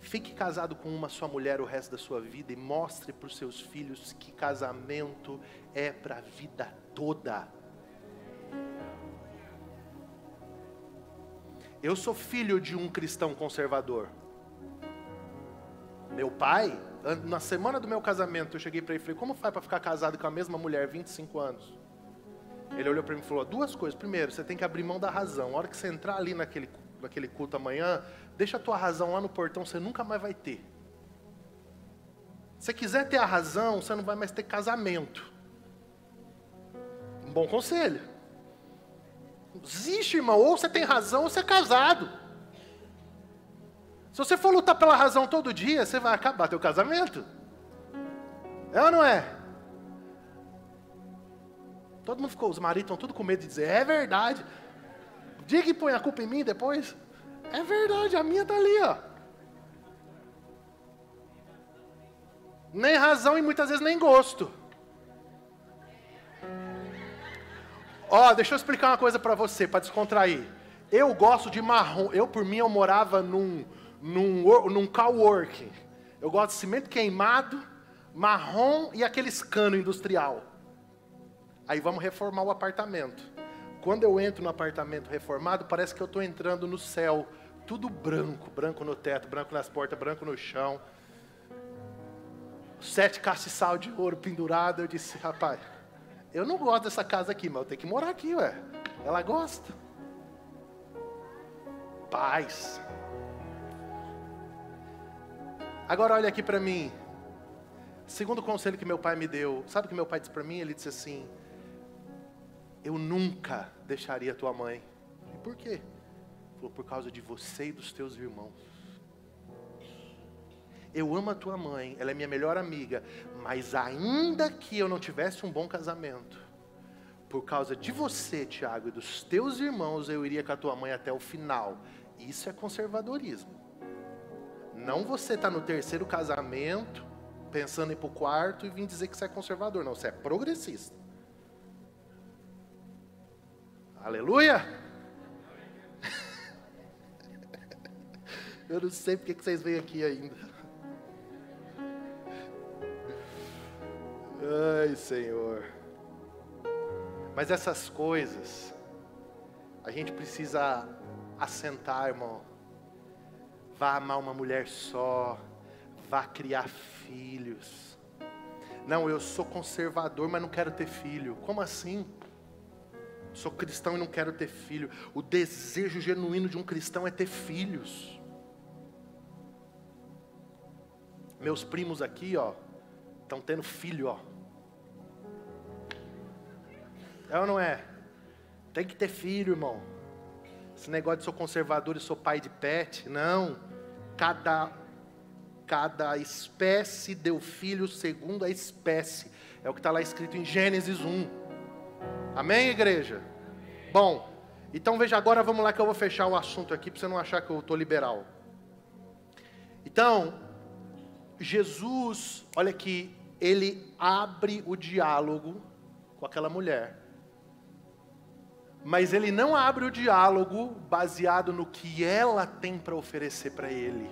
A: Fique casado com uma só mulher o resto da sua vida e mostre para os seus filhos que casamento é para a vida toda. Eu sou filho de um cristão conservador. Meu pai, na semana do meu casamento, eu cheguei para ele e falei: Como faz para ficar casado com a mesma mulher 25 anos? Ele olhou para mim e falou: Duas coisas. Primeiro, você tem que abrir mão da razão. A hora que você entrar ali naquele, naquele culto amanhã, deixa a tua razão lá no portão, você nunca mais vai ter. Se quiser ter a razão, você não vai mais ter casamento. Um bom conselho. Existe, irmão, ou você tem razão ou você é casado. Se você for lutar pela razão todo dia, você vai acabar teu casamento. É ou não é? Todo mundo ficou, os maridos estão tudo com medo de dizer, é verdade. Diga e põe a culpa em mim depois. É verdade, a minha está ali, ó. Nem razão e muitas vezes nem gosto. Ó, deixa eu explicar uma coisa para você, para descontrair. Eu gosto de marrom. Eu, por mim, eu morava num, num, num coworking. Eu gosto de cimento queimado, marrom e aqueles cano industrial. Aí vamos reformar o apartamento. Quando eu entro no apartamento reformado, parece que eu estou entrando no céu. Tudo branco, branco no teto, branco nas portas, branco no chão. sete castiçal de ouro pendurado. Eu disse, rapaz, eu não gosto dessa casa aqui, mas eu tenho que morar aqui, ué. Ela gosta. Paz. Agora olha aqui para mim. Segundo conselho que meu pai me deu, sabe o que meu pai disse para mim? Ele disse assim: Eu nunca deixaria tua mãe. E por quê? Falou, por causa de você e dos teus irmãos. Eu amo a tua mãe, ela é minha melhor amiga, mas ainda que eu não tivesse um bom casamento, por causa de você, Tiago, e dos teus irmãos, eu iria com a tua mãe até o final. Isso é conservadorismo. Não você está no terceiro casamento, pensando em ir para o quarto e vir dizer que você é conservador. Não, você é progressista. Aleluia! Eu não sei porque que vocês vêm aqui ainda. Ai, Senhor. Mas essas coisas, a gente precisa assentar, irmão. Vá amar uma mulher só, vá criar filhos. Não, eu sou conservador, mas não quero ter filho. Como assim? Sou cristão e não quero ter filho. O desejo genuíno de um cristão é ter filhos. Meus primos aqui, ó, estão tendo filho, ó. É ou não é? Tem que ter filho, irmão. Esse negócio de sou conservador e sou pai de pet, não. Cada cada espécie deu filho segundo a espécie. É o que está lá escrito em Gênesis 1. Amém, igreja? Bom, então veja agora, vamos lá que eu vou fechar o assunto aqui para você não achar que eu estou liberal. Então, Jesus, olha aqui, ele abre o diálogo com aquela mulher. Mas ele não abre o diálogo baseado no que ela tem para oferecer para ele.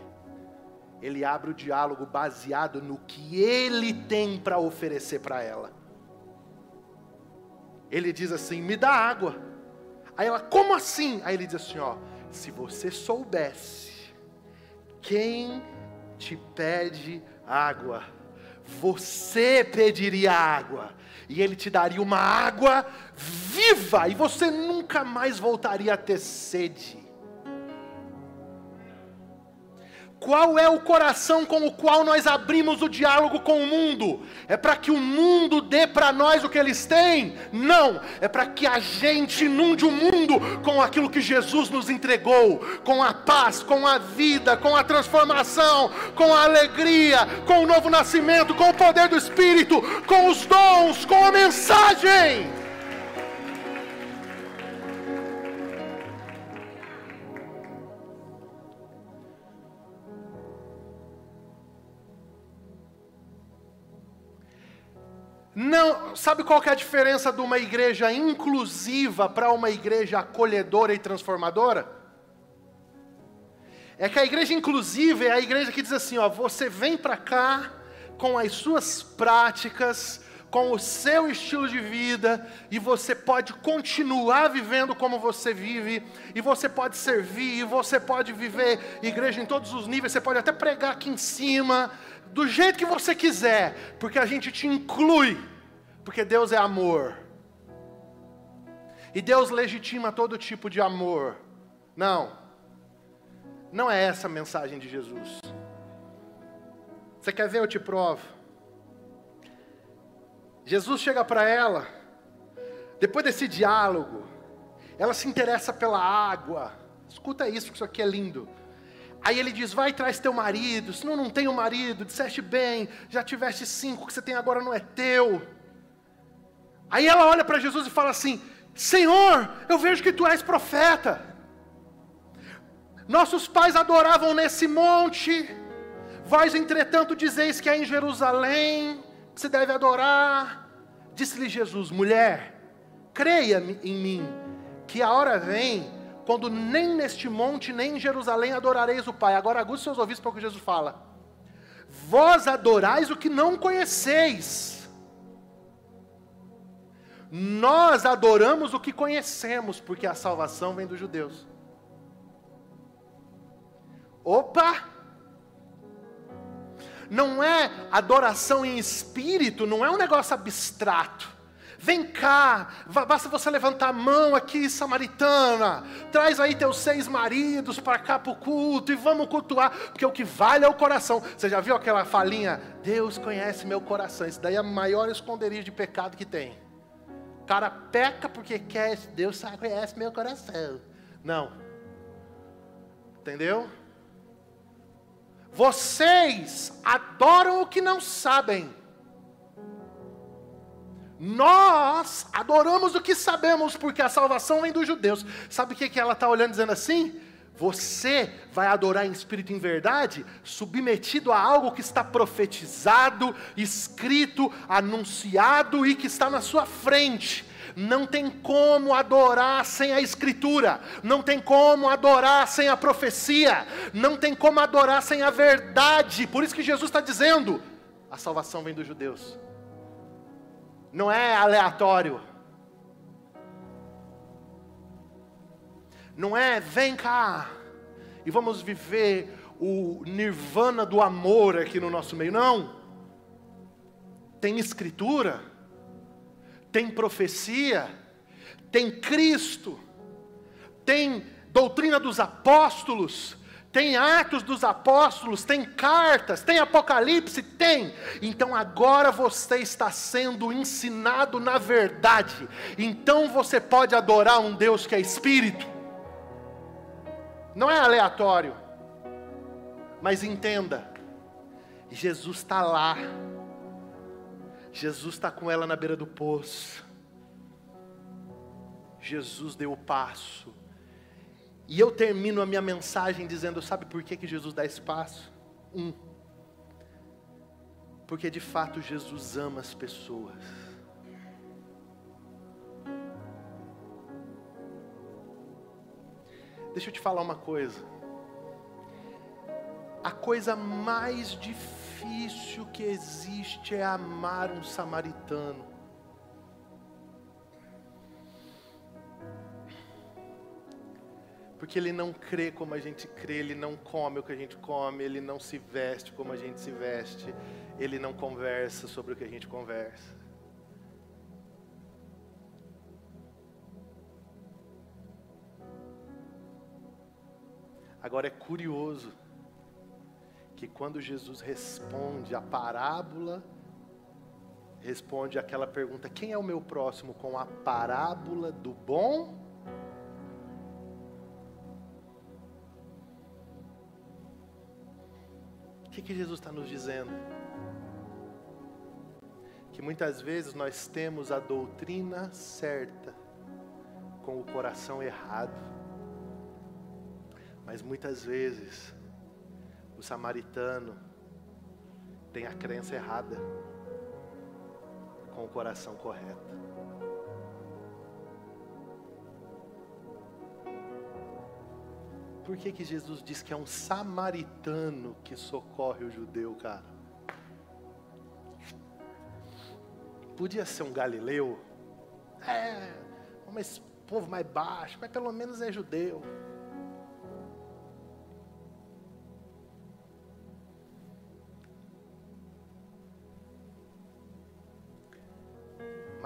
A: Ele abre o diálogo baseado no que ele tem para oferecer para ela. Ele diz assim: "Me dá água". Aí ela: "Como assim?" Aí ele diz assim, ó: "Se você soubesse quem te pede água, você pediria água, e ele te daria uma água viva, e você nunca mais voltaria a ter sede. Qual é o coração com o qual nós abrimos o diálogo com o mundo? É para que o mundo dê para nós o que eles têm? Não, é para que a gente inunde o mundo com aquilo que Jesus nos entregou, com a paz, com a vida, com a transformação, com a alegria, com o novo nascimento, com o poder do Espírito, com os dons, com a mensagem. Não, sabe qual é a diferença de uma igreja inclusiva para uma igreja acolhedora e transformadora? É que a igreja inclusiva é a igreja que diz assim, ó, você vem para cá com as suas práticas, com o seu estilo de vida, e você pode continuar vivendo como você vive, e você pode servir, e você pode viver igreja em todos os níveis, você pode até pregar aqui em cima, do jeito que você quiser, porque a gente te inclui, porque Deus é amor. E Deus legitima todo tipo de amor. Não, não é essa a mensagem de Jesus. Você quer ver? Eu te provo. Jesus chega para ela, depois desse diálogo, ela se interessa pela água. Escuta isso, que isso aqui é lindo. Aí ele diz: Vai, traz teu marido. Se não, um marido, disseste bem, já tiveste cinco, que você tem agora não é teu. Aí ela olha para Jesus e fala assim: Senhor, eu vejo que tu és profeta. Nossos pais adoravam nesse monte, vós, entretanto, dizeis que é em Jerusalém se deve adorar. Disse-lhe Jesus: Mulher, creia em mim, que a hora vem quando nem neste monte, nem em Jerusalém adorareis o Pai. Agora agude seus ouvidos para o que Jesus fala. Vós adorais o que não conheceis. Nós adoramos o que conhecemos, porque a salvação vem dos judeus. Opa! Não é adoração em espírito, não é um negócio abstrato. Vem cá, basta você levantar a mão aqui, samaritana. Traz aí teus seis maridos para cá para o culto e vamos cultuar, porque o que vale é o coração. Você já viu aquela falinha? Deus conhece meu coração. Isso daí é o maior esconderijo de pecado que tem. O cara peca porque quer, Deus conhece meu coração. Não. Entendeu? Vocês adoram o que não sabem. Nós adoramos o que sabemos, porque a salvação vem dos judeus. Sabe o que, que ela está olhando dizendo assim? Você vai adorar em espírito e em verdade, submetido a algo que está profetizado, escrito, anunciado e que está na sua frente. Não tem como adorar sem a Escritura, não tem como adorar sem a profecia, não tem como adorar sem a verdade. Por isso que Jesus está dizendo: a salvação vem dos judeus, não é aleatório. Não é, vem cá e vamos viver o nirvana do amor aqui no nosso meio. Não. Tem escritura tem profecia, tem Cristo, tem doutrina dos apóstolos, tem Atos dos Apóstolos, tem cartas, tem Apocalipse, tem. Então agora você está sendo ensinado na verdade. Então você pode adorar um Deus que é Espírito. Não é aleatório. Mas entenda, Jesus está lá Jesus está com ela na beira do poço. Jesus deu o passo. E eu termino a minha mensagem dizendo: sabe por que, que Jesus dá esse passo? Um, porque de fato Jesus ama as pessoas. Deixa eu te falar uma coisa. A coisa mais difícil difícil que existe é amar um samaritano. Porque ele não crê como a gente crê, ele não come o que a gente come, ele não se veste como a gente se veste, ele não conversa sobre o que a gente conversa. Agora é curioso que quando Jesus responde a parábola, responde aquela pergunta: quem é o meu próximo? Com a parábola do bom. O que, que Jesus está nos dizendo? Que muitas vezes nós temos a doutrina certa, com o coração errado, mas muitas vezes o samaritano tem a crença errada com o coração correto. Por que, que Jesus diz que é um samaritano que socorre o judeu, cara? Podia ser um galileu, é, mas povo mais baixo, mas pelo menos é judeu.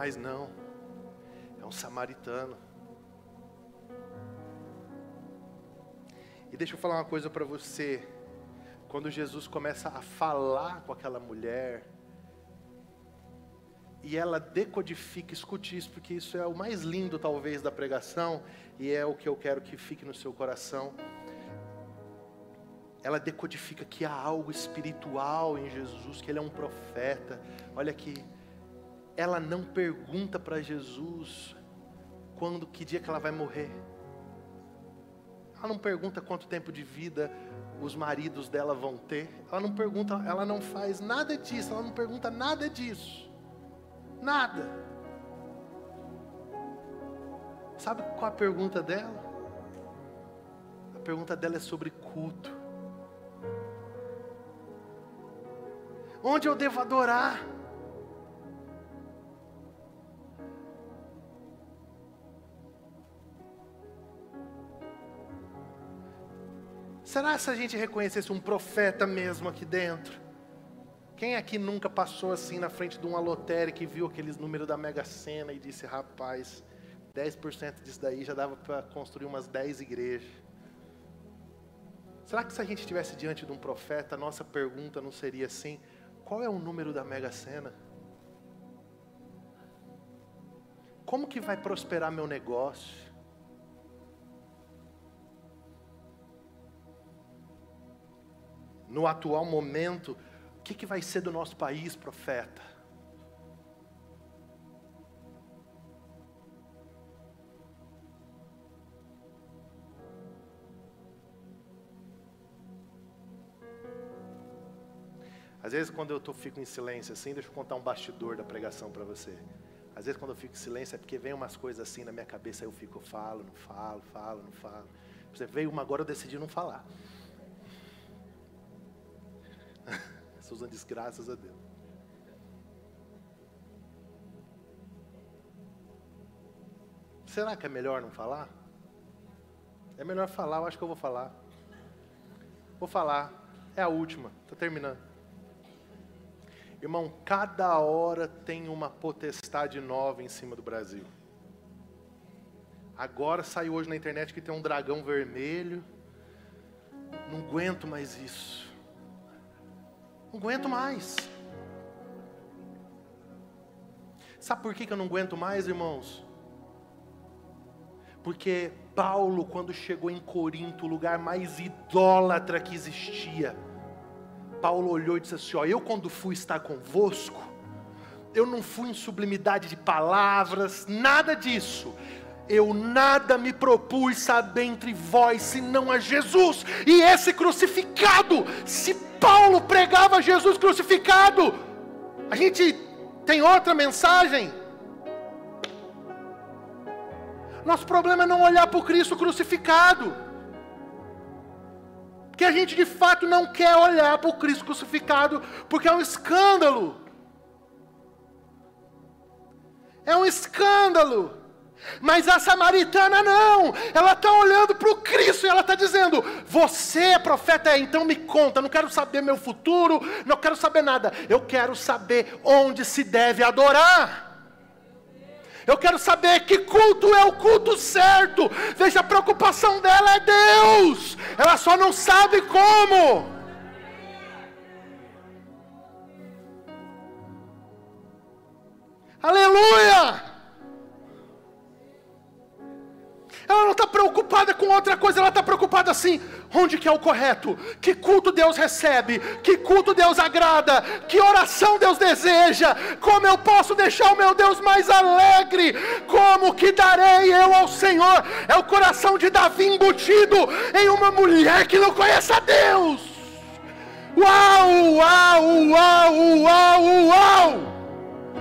A: Mas não, é um samaritano. E deixa eu falar uma coisa para você. Quando Jesus começa a falar com aquela mulher, e ela decodifica, escute isso, porque isso é o mais lindo, talvez, da pregação, e é o que eu quero que fique no seu coração. Ela decodifica que há algo espiritual em Jesus, que Ele é um profeta. Olha aqui, ela não pergunta para Jesus quando, que dia que ela vai morrer. Ela não pergunta quanto tempo de vida os maridos dela vão ter. Ela não pergunta, ela não faz nada disso, ela não pergunta nada disso. Nada. Sabe qual a pergunta dela? A pergunta dela é sobre culto. Onde eu devo adorar? Será se a gente reconhecesse um profeta mesmo aqui dentro? Quem aqui nunca passou assim na frente de uma lotérica e viu aqueles números da Mega Sena e disse, rapaz, 10% disso daí já dava para construir umas 10 igrejas. Será que se a gente estivesse diante de um profeta, a nossa pergunta não seria assim: qual é o número da Mega Sena? Como que vai prosperar meu negócio? No atual momento, o que, que vai ser do nosso país, profeta? Às vezes, quando eu tô, fico em silêncio assim, deixa eu contar um bastidor da pregação para você. Às vezes, quando eu fico em silêncio, é porque vem umas coisas assim na minha cabeça, aí eu fico, falo, não falo, falo, não falo. Você veio uma agora, eu decidi não falar. Graças a Deus. Será que é melhor não falar? É melhor falar, eu acho que eu vou falar. Vou falar. É a última, está terminando. Irmão, cada hora tem uma potestade nova em cima do Brasil. Agora saiu hoje na internet que tem um dragão vermelho. Não aguento mais isso. Não aguento mais. Sabe por que eu não aguento mais, irmãos? Porque Paulo, quando chegou em Corinto, o lugar mais idólatra que existia, Paulo olhou e disse assim: Ó, eu quando fui estar convosco, eu não fui em sublimidade de palavras, nada disso. Eu nada me propus saber entre vós, senão a Jesus e esse crucificado. Se Paulo pregava Jesus crucificado, a gente tem outra mensagem. Nosso problema é não olhar para o Cristo crucificado que a gente de fato não quer olhar para o Cristo crucificado, porque é um escândalo. É um escândalo. Mas a samaritana não, ela está olhando para o Cristo e ela está dizendo: Você é profeta, é, então me conta. Não quero saber meu futuro, não quero saber nada. Eu quero saber onde se deve adorar. Eu quero saber que culto é o culto certo. Veja, a preocupação dela é Deus. Ela só não sabe como. Aleluia! Preocupada com outra coisa, ela está preocupada assim: onde que é o correto? Que culto Deus recebe? Que culto Deus agrada? Que oração Deus deseja? Como eu posso deixar o meu Deus mais alegre? Como que darei eu ao Senhor? É o coração de Davi embutido em uma mulher que não conhece a Deus. Uau, uau, uau, uau, uau!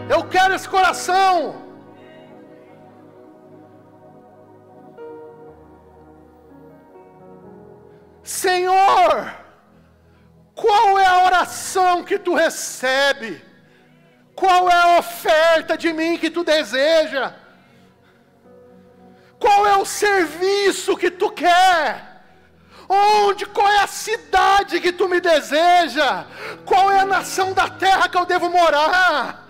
A: Eu quero esse coração. Senhor, qual é a oração que tu recebe? Qual é a oferta de mim que tu deseja? Qual é o serviço que tu quer? Onde, qual é a cidade que tu me deseja? Qual é a nação da terra que eu devo morar?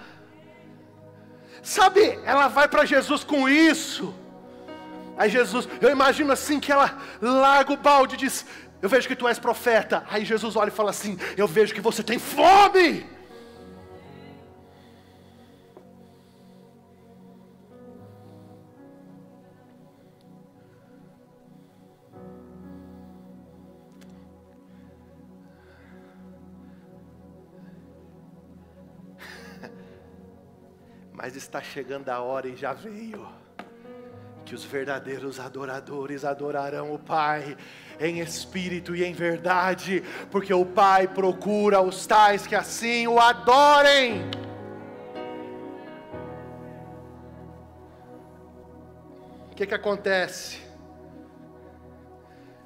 A: Sabe, ela vai para Jesus com isso. Aí Jesus, eu imagino assim que ela larga o balde e diz: eu vejo que tu és profeta. Aí Jesus olha e fala assim: Eu vejo que você tem fome. Mas está chegando a hora e já veio que os verdadeiros adoradores adorarão o Pai em espírito e em verdade, porque o Pai procura os tais que assim o adorem. O que que acontece?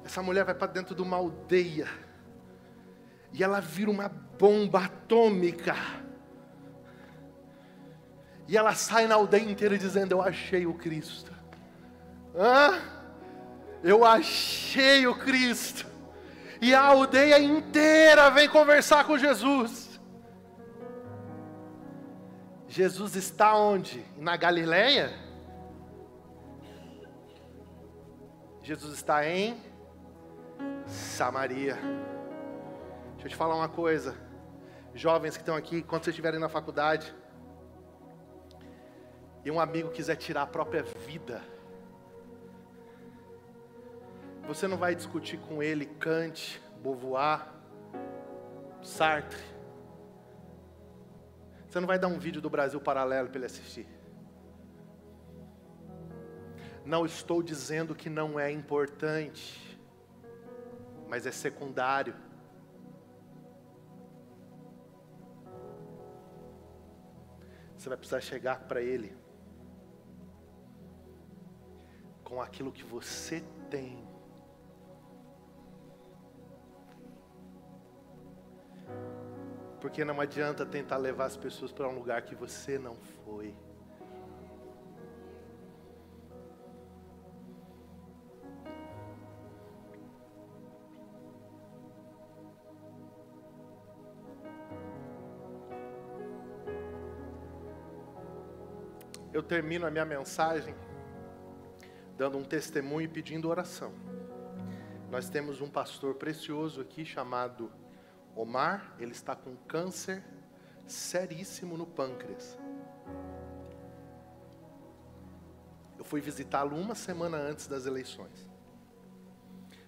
A: Essa mulher vai para dentro de uma aldeia e ela vira uma bomba atômica. E ela sai na aldeia inteira dizendo: Eu achei o Cristo. Hã? Eu achei o Cristo. E a aldeia inteira vem conversar com Jesus. Jesus está onde? Na Galileia? Jesus está em Samaria. Deixa eu te falar uma coisa. Jovens que estão aqui, quando vocês estiverem na faculdade, e um amigo quiser tirar a própria vida, você não vai discutir com ele Kant, Beauvoir, Sartre. Você não vai dar um vídeo do Brasil paralelo para ele assistir. Não estou dizendo que não é importante, mas é secundário. Você vai precisar chegar para ele com aquilo que você tem. Porque não adianta tentar levar as pessoas para um lugar que você não foi. Eu termino a minha mensagem dando um testemunho e pedindo oração. Nós temos um pastor precioso aqui chamado Omar, ele está com câncer seríssimo no pâncreas. Eu fui visitá-lo uma semana antes das eleições.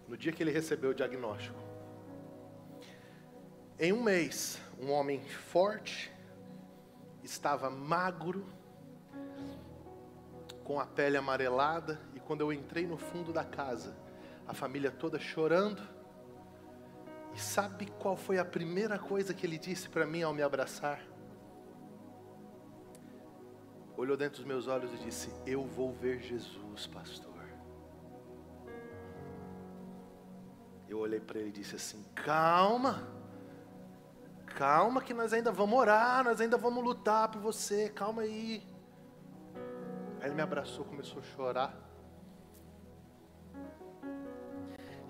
A: No dia que ele recebeu o diagnóstico. Em um mês, um homem forte, estava magro, com a pele amarelada, e quando eu entrei no fundo da casa, a família toda chorando. E sabe qual foi a primeira coisa que ele disse para mim ao me abraçar? Olhou dentro dos meus olhos e disse: Eu vou ver Jesus, pastor. Eu olhei para ele e disse assim: Calma, calma, que nós ainda vamos orar, nós ainda vamos lutar por você, calma aí. Aí ele me abraçou, começou a chorar.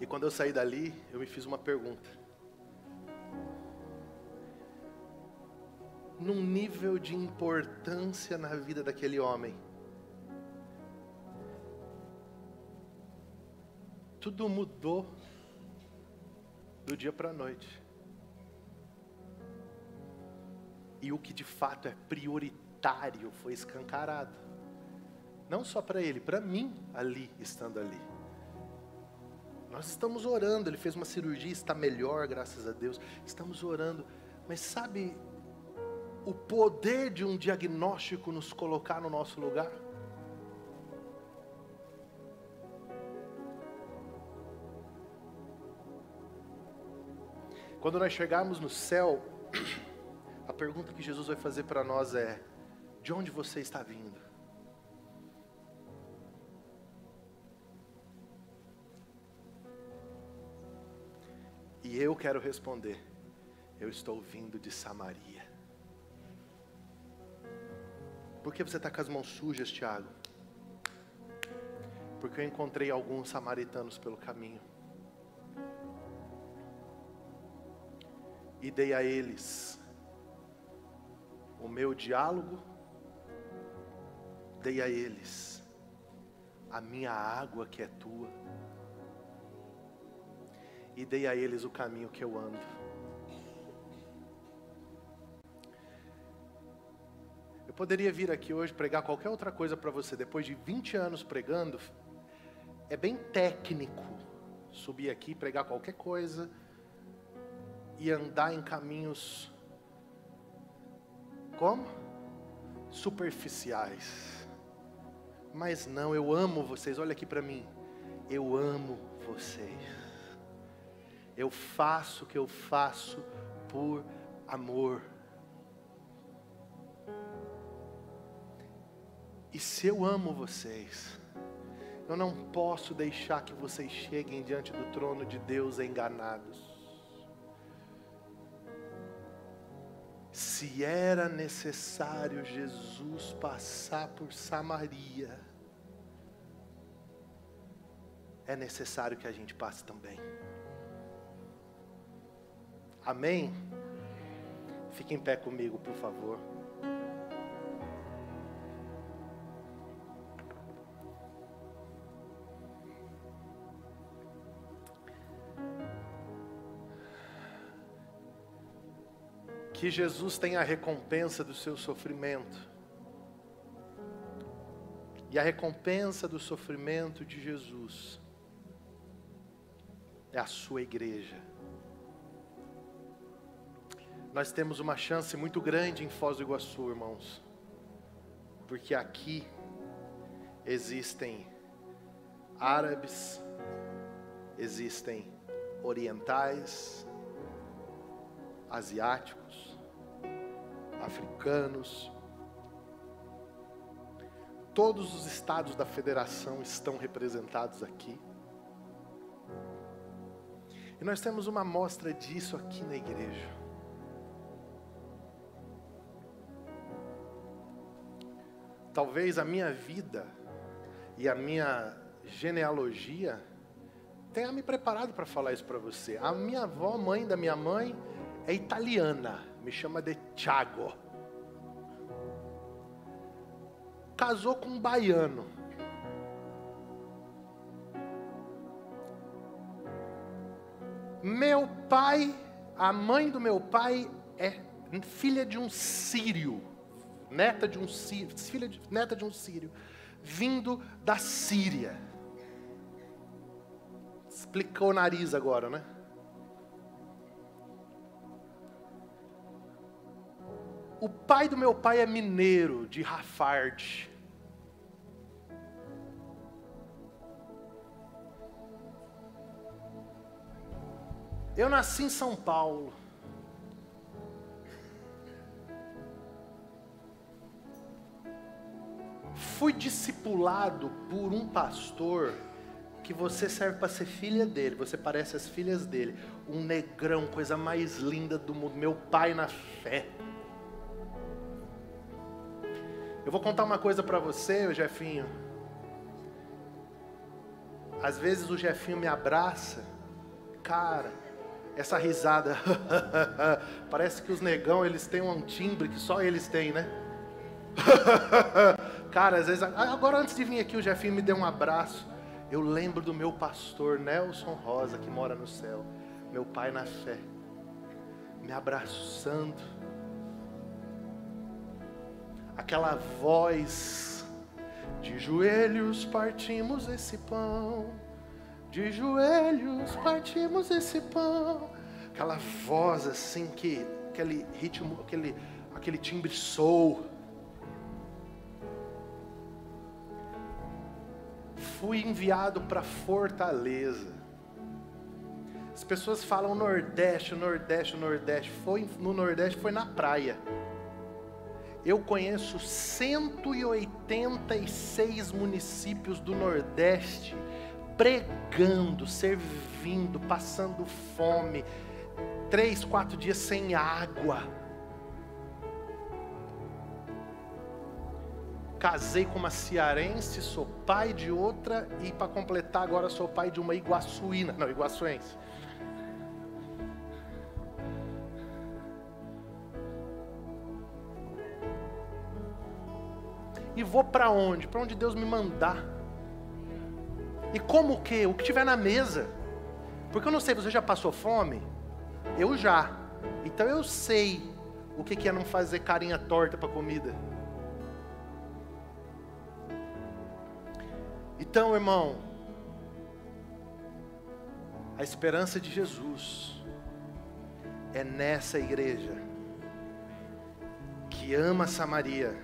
A: E quando eu saí dali, eu me fiz uma pergunta. Num nível de importância na vida daquele homem, tudo mudou do dia para a noite. E o que de fato é prioritário foi escancarado. Não só para ele, para mim ali, estando ali. Nós estamos orando, ele fez uma cirurgia, está melhor, graças a Deus. Estamos orando, mas sabe o poder de um diagnóstico nos colocar no nosso lugar? Quando nós chegarmos no céu, a pergunta que Jesus vai fazer para nós é: de onde você está vindo? E eu quero responder: eu estou vindo de Samaria. Por que você está com as mãos sujas, Tiago? Porque eu encontrei alguns samaritanos pelo caminho. E dei a eles o meu diálogo, dei a eles a minha água que é tua e dei a eles o caminho que eu ando. Eu poderia vir aqui hoje pregar qualquer outra coisa para você, depois de 20 anos pregando, é bem técnico subir aqui, pregar qualquer coisa e andar em caminhos como? Superficiais. Mas não, eu amo vocês. Olha aqui para mim. Eu amo vocês. Eu faço o que eu faço por amor. E se eu amo vocês, eu não posso deixar que vocês cheguem diante do trono de Deus enganados. Se era necessário Jesus passar por Samaria, é necessário que a gente passe também. Amém? Fique em pé comigo, por favor. que Jesus tem a recompensa do seu sofrimento. E a recompensa do sofrimento de Jesus é a sua igreja. Nós temos uma chance muito grande em Foz do Iguaçu, irmãos, porque aqui existem árabes, existem orientais, asiáticos, africanos. Todos os estados da federação estão representados aqui. E nós temos uma amostra disso aqui na igreja. Talvez a minha vida e a minha genealogia tenha me preparado para falar isso para você. A minha avó, mãe da minha mãe, é italiana, me chama de Thiago. Casou com um baiano. Meu pai, a mãe do meu pai é filha de um sírio, neta de um sírio, filha de, neta de um sírio, vindo da Síria. Explicou o nariz agora, né? O pai do meu pai é mineiro, de Rafard. Eu nasci em São Paulo. Fui discipulado por um pastor que você serve para ser filha dele, você parece as filhas dele. Um negrão, coisa mais linda do mundo, meu pai na fé. Eu vou contar uma coisa para você, Jefinho. Às vezes o Jefinho me abraça, cara, essa risada. Parece que os negão, eles têm um timbre que só eles têm, né? Cara, às vezes, agora antes de vir aqui, o Jefinho me deu um abraço. Eu lembro do meu pastor Nelson Rosa, que mora no céu, meu pai na fé, me abraçando. Aquela voz, de joelhos partimos esse pão de joelhos partimos esse pão. Aquela voz assim que aquele ritmo, aquele aquele timbre soul. Fui enviado para Fortaleza. As pessoas falam Nordeste, Nordeste, Nordeste. Foi no Nordeste, foi na praia. Eu conheço 186 municípios do Nordeste pregando, servindo, passando fome, três, quatro dias sem água. Casei com uma cearense, sou pai de outra e para completar agora sou pai de uma iguaçuína, não, iguaçuense. E vou para onde? Para onde Deus me mandar. E como o que? O que tiver na mesa. Porque eu não sei, você já passou fome? Eu já. Então eu sei o que é não fazer carinha torta para comida. Então, irmão, a esperança de Jesus é nessa igreja que ama Samaria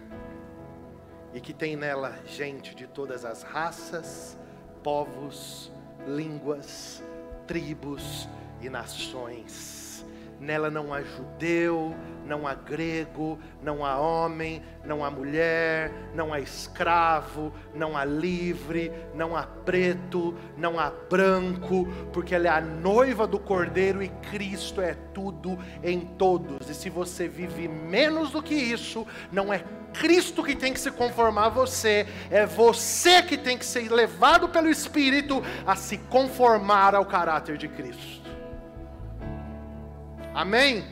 A: e que tem nela gente de todas as raças, povos, línguas, tribos e nações. Nela não há judeu, não há grego, não há homem, não há mulher, não há escravo, não há livre, não há preto, não há branco, porque ela é a noiva do Cordeiro e Cristo é tudo em todos. E se você vive menos do que isso, não é Cristo que tem que se conformar a você, é você que tem que ser levado pelo Espírito a se conformar ao caráter de Cristo. Amém?